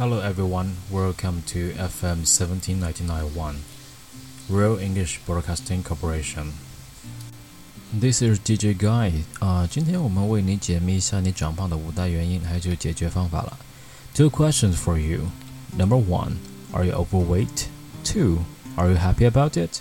Hello everyone, welcome to FM 17991, Real English Broadcasting Corporation. This is DJ Guy 啊、今天我们为你解密一下你长胖的五大原因，还有解决方法了。Two questions for you. Number one, are you overweight? Two, are you happy about it?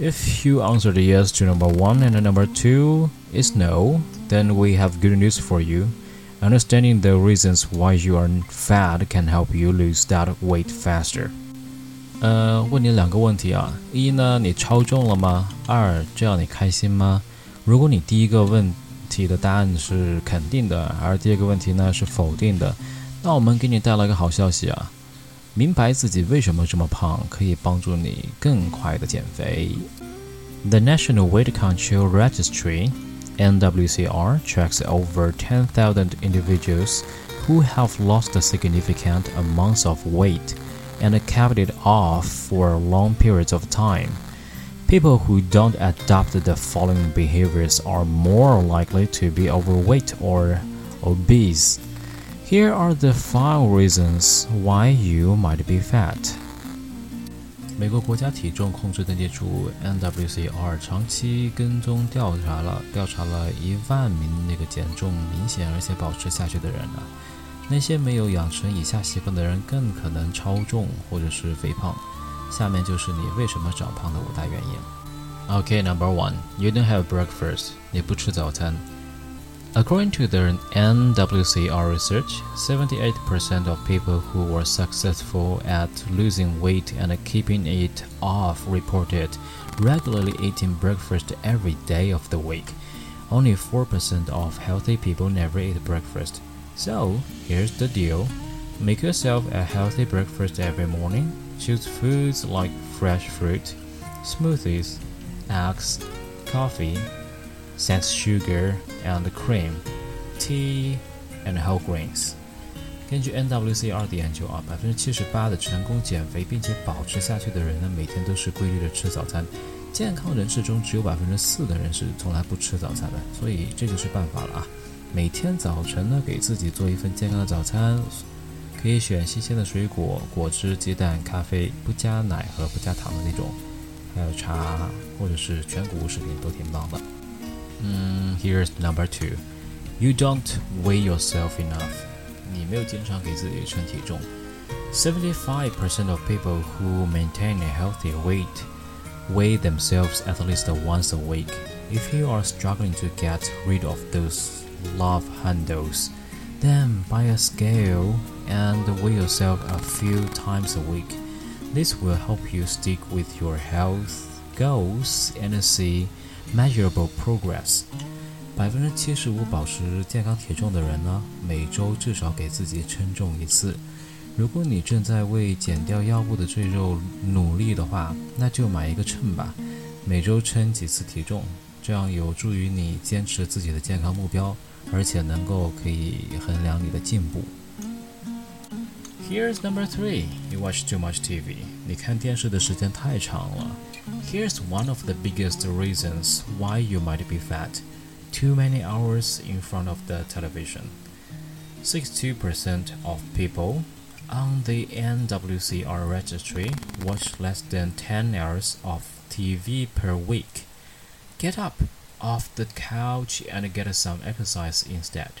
If you answered yes to number one and number two is no, then we have good news for you. Understanding the reasons why you are fat can help you lose that weight faster. 呃，问你两个问题啊，一呢，你超重了吗？二，这样你开心吗？如果你第一个问题的答案是肯定的，而第二个问题呢是否定的，那我们给你带来一个好消息啊，明白自己为什么这么胖，可以帮助你更快的减肥。The National Weight Control Registry NWCR tracks over 10,000 individuals who have lost significant amounts of weight and kept it off for long periods of time. People who don't adopt the following behaviors are more likely to be overweight or obese. Here are the five reasons why you might be fat. 美国国家体重控制登记处 NWCR 长期跟踪调查了调查了一万名那个减重明显而且保持下去的人啊，那些没有养成以下习惯的人更可能超重或者是肥胖。下面就是你为什么长胖的五大原因。OK，Number one, you don't have breakfast. 你不吃早餐。According to the NWCR research, 78% of people who were successful at losing weight and keeping it off reported regularly eating breakfast every day of the week. Only 4% of healthy people never eat breakfast. So, here's the deal. Make yourself a healthy breakfast every morning. Choose foods like fresh fruit, smoothies, eggs, coffee, sans sugar and cream, tea and whole grains. 根据 NWCR 的研究啊，百分之七十八的成功减肥并且保持下去的人呢，每天都是规律的吃早餐。健康人士中只有百分之四的人是从来不吃早餐的，所以这就是办法了啊！每天早晨呢，给自己做一份健康的早餐，可以选新鲜的水果、果汁、鸡蛋、咖啡，不加奶和不加糖的那种，还有茶或者是全谷物食品都挺棒的。嗯，Here's number two. You don't weigh yourself enough. 你没有经常给自己称体重。Seventy-five percent of people who maintain a healthy weight weigh themselves at least once a week. If you are struggling to get rid of those love handles, then buy a scale and weigh yourself a few times a week. This will help you stick with your health goals and see measurable progress。百分之七十五保持健康体重的人呢，每周至少给自己称重一次。如果你正在为减掉腰部的赘肉努力的话，那就买一个秤吧，每周称几次体重，这样有助于你坚持自己的健康目标，而且能够可以衡量你的进步。Here's number three. You watch too much TV. 你看电视的时间太长了。Here's one of the biggest reasons why you might be fat. Too many hours in front of the television. 62% of people on the NWCR registry watch less than 10 hours of TV per week. Get up off the couch and get some exercise instead.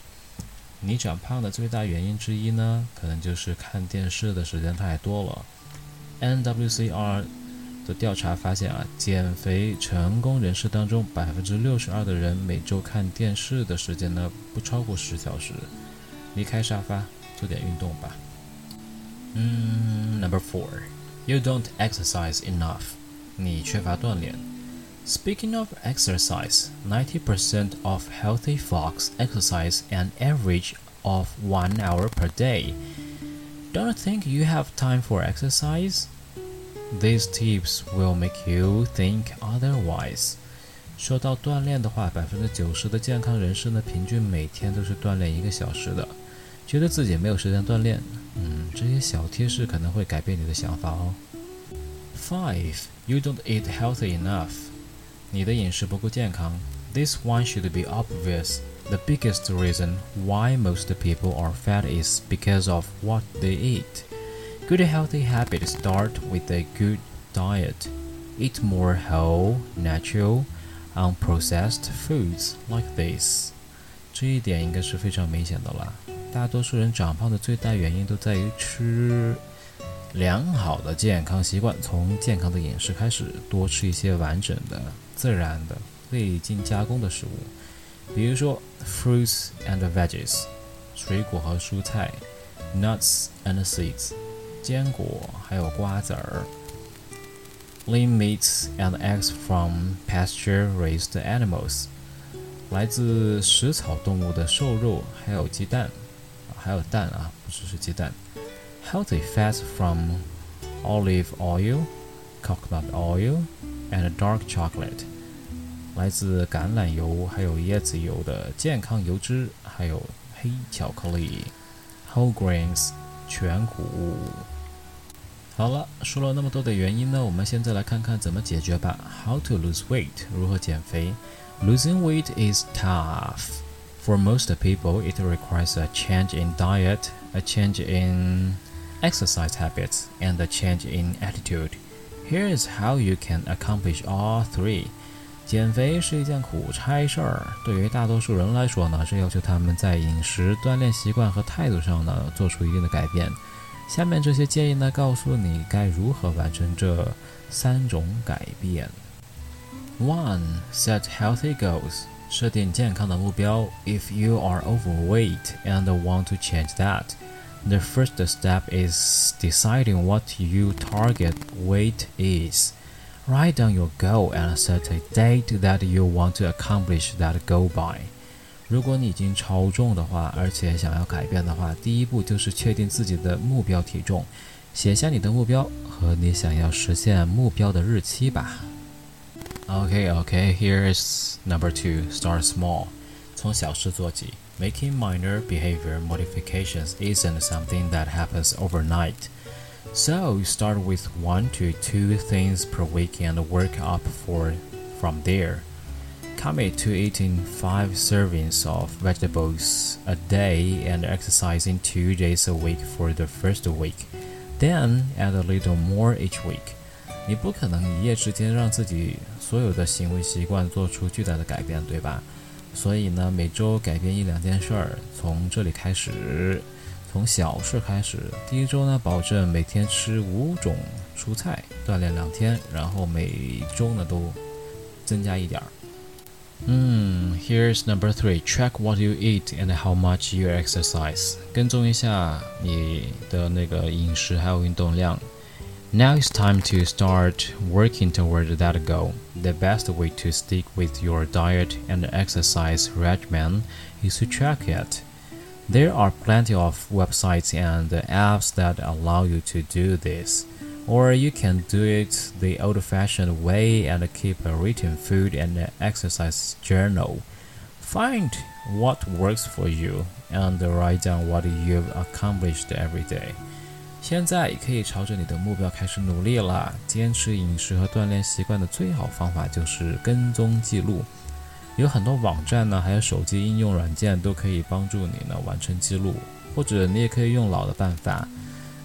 你长胖的最大原因之一呢，可能就是看电视的时间太多了。NWCR 的调查发现啊，减肥成功人士当中，百分之六十二的人每周看电视的时间呢不超过十小时。离开沙发，做点运动吧。嗯，Number four, you don't exercise enough. 你缺乏锻炼。Speaking of exercise, 90% of healthy folks exercise an average of one hour per day. Don't think you have time for exercise? These tips will make you think otherwise. 说到锻炼的话，百分之九十的健康人士呢，平均每天都是锻炼一个小时的。觉得自己没有时间锻炼，嗯，这些小贴士可能会改变你的想法哦。Five, you don't eat healthy enough. 你的饮食不够健康。 this one should be obvious. The biggest reason why most people are fat is because of what they eat. Good healthy habits start with a good diet. Eat more whole, natural, unprocessed foods like this. 这一点应该是非常明显的了。大多数人长胖的最大原因都在于吃良好的健康习惯，从健康的饮食开始，多吃一些完整的、自然的、未经加工的食物，比如说 fruits and veggies，水果和蔬菜；nuts and seeds， 坚果还有瓜子儿；lean meats and eggs from pasture-raised animals，来自食草动物的瘦肉，还有鸡蛋，还有蛋啊，不只是鸡蛋。healthy fats from olive oil, coconut oil, and dark chocolate，来自橄榄油还有椰子油的健康油脂，还有黑巧克力，whole grains， 全谷。好了，说了那么多的原因呢，我们现在来看看怎么解决吧。How to lose weight？如何减肥？Losing weight is tough. For most people, it requires a change in diet, a change in exercise habits, and a change in attitude. Here is how you can accomplish all three. 减肥是一件苦差事儿，对于大多数人来说呢，是要求他们在饮食、锻炼习惯和态度上呢做出一定的改变。下面这些建议呢，告诉你该如何完成这三种改变。One, set healthy goals. 设定健康的目标。If you are overweight and want to change that, the first step is deciding what your target weight is. Write down your goal and set a date that you want to accomplish that goal by. 如果你已经超重的话，而且想要改变的话，第一步就是确定自己的目标体重，写下你的目标和你想要实现目标的日期吧。Okay, okay, here is number two. Start small. 从小事做起。Making minor behavior modifications isn't something that happens overnight. So start with one to two things per week and work up for from there. Commit to eating five servings of vegetables a day and exercising two days a week for the first week. Then add a little more each week. 你不可能一夜之间让自己所有的行为习惯做出巨大的改变，对吧？所以呢，每周改变一两件事儿，从这里开始， 从小事开始。第一周呢，保证每天吃五种蔬菜，锻炼两天，然后每周呢都增加一点儿。嗯，Here's number three: Track what you eat and how much you exercise。跟踪一下你的那个饮食还有运动量。Now it's time to start working toward that goal. The best way to stick with your diet and exercise regimen is to track it. There are plenty of websites and apps that allow you to do this. Or you can do it the old fashioned way and keep a written food and exercise journal. Find what works for you and write down what you've accomplished every day. 现在可以朝着你的目标开始努力了。坚持饮食和锻炼习惯的最好方法就是跟踪记录。 有很多网站呢，还有手机应用软件都可以帮助你呢完成记录。或者你也可以用老的办法，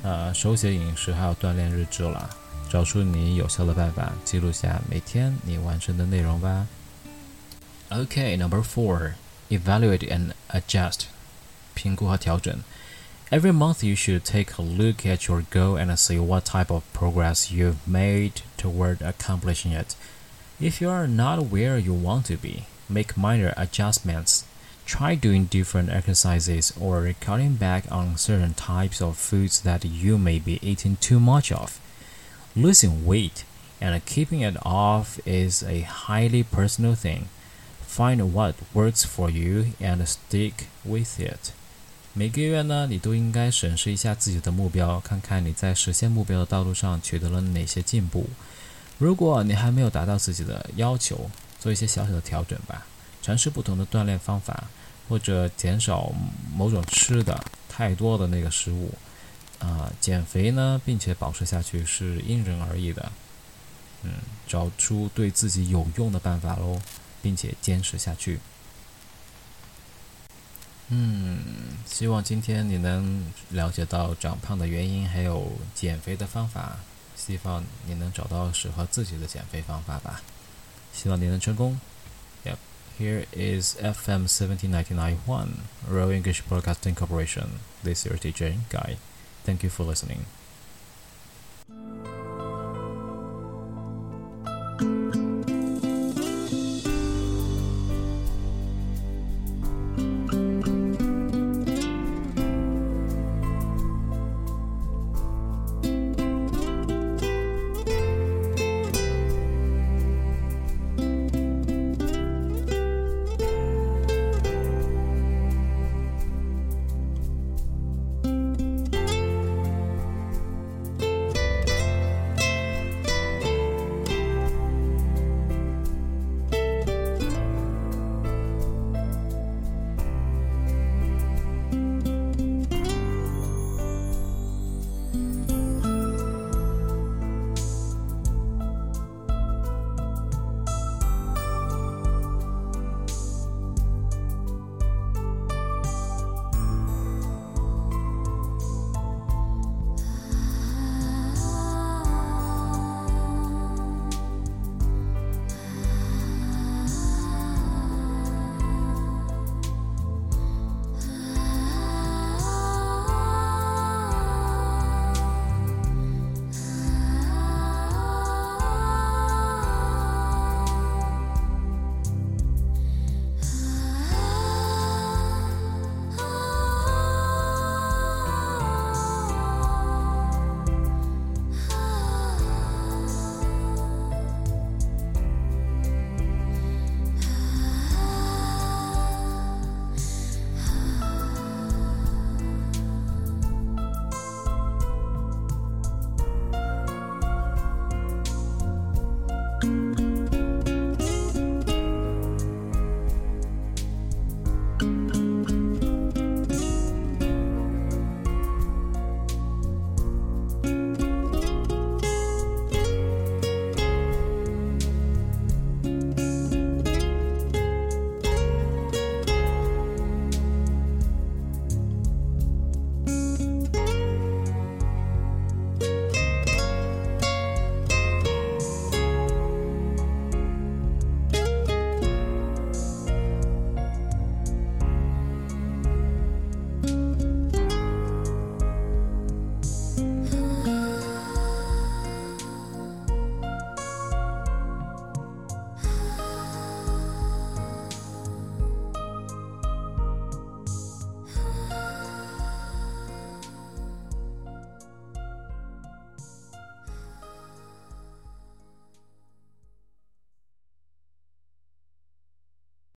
呃，手写饮食还有锻炼日志了。找出你有效的办法，记录下每天你完成的内容吧。OK，Number four, evaluate and adjust，评估和调整。Every month, you should take a look at your goal and see what type of progress you've made toward accomplishing it. If you are not where you want to be, make minor adjustments. Try doing different exercises or cutting back on certain types of foods that you may be eating too much of. Losing weight and keeping it off is a highly personal thing. Find what works for you and stick with it. 每个月呢，你都应该审视一下自己的目标，看看你在实现目标的道路上取得了哪些进步。如果你还没有达到自己的要求， 做一些小小的调整吧，尝试不同的锻炼方法，或者减少某种吃的太多的那个食物。啊，减肥呢，并且保持下去是因人而异的。嗯，找出对自己有用的办法喽。并且坚持下去。嗯，希望今天你能了解到长胖的原因，还有减肥的方法。希望你能找到适合自己的减肥方法吧。希望你能成功。Yep. Here is FM 17991, Royal English Broadcasting Corporation. This is your teacher, Guy. Thank you for listening.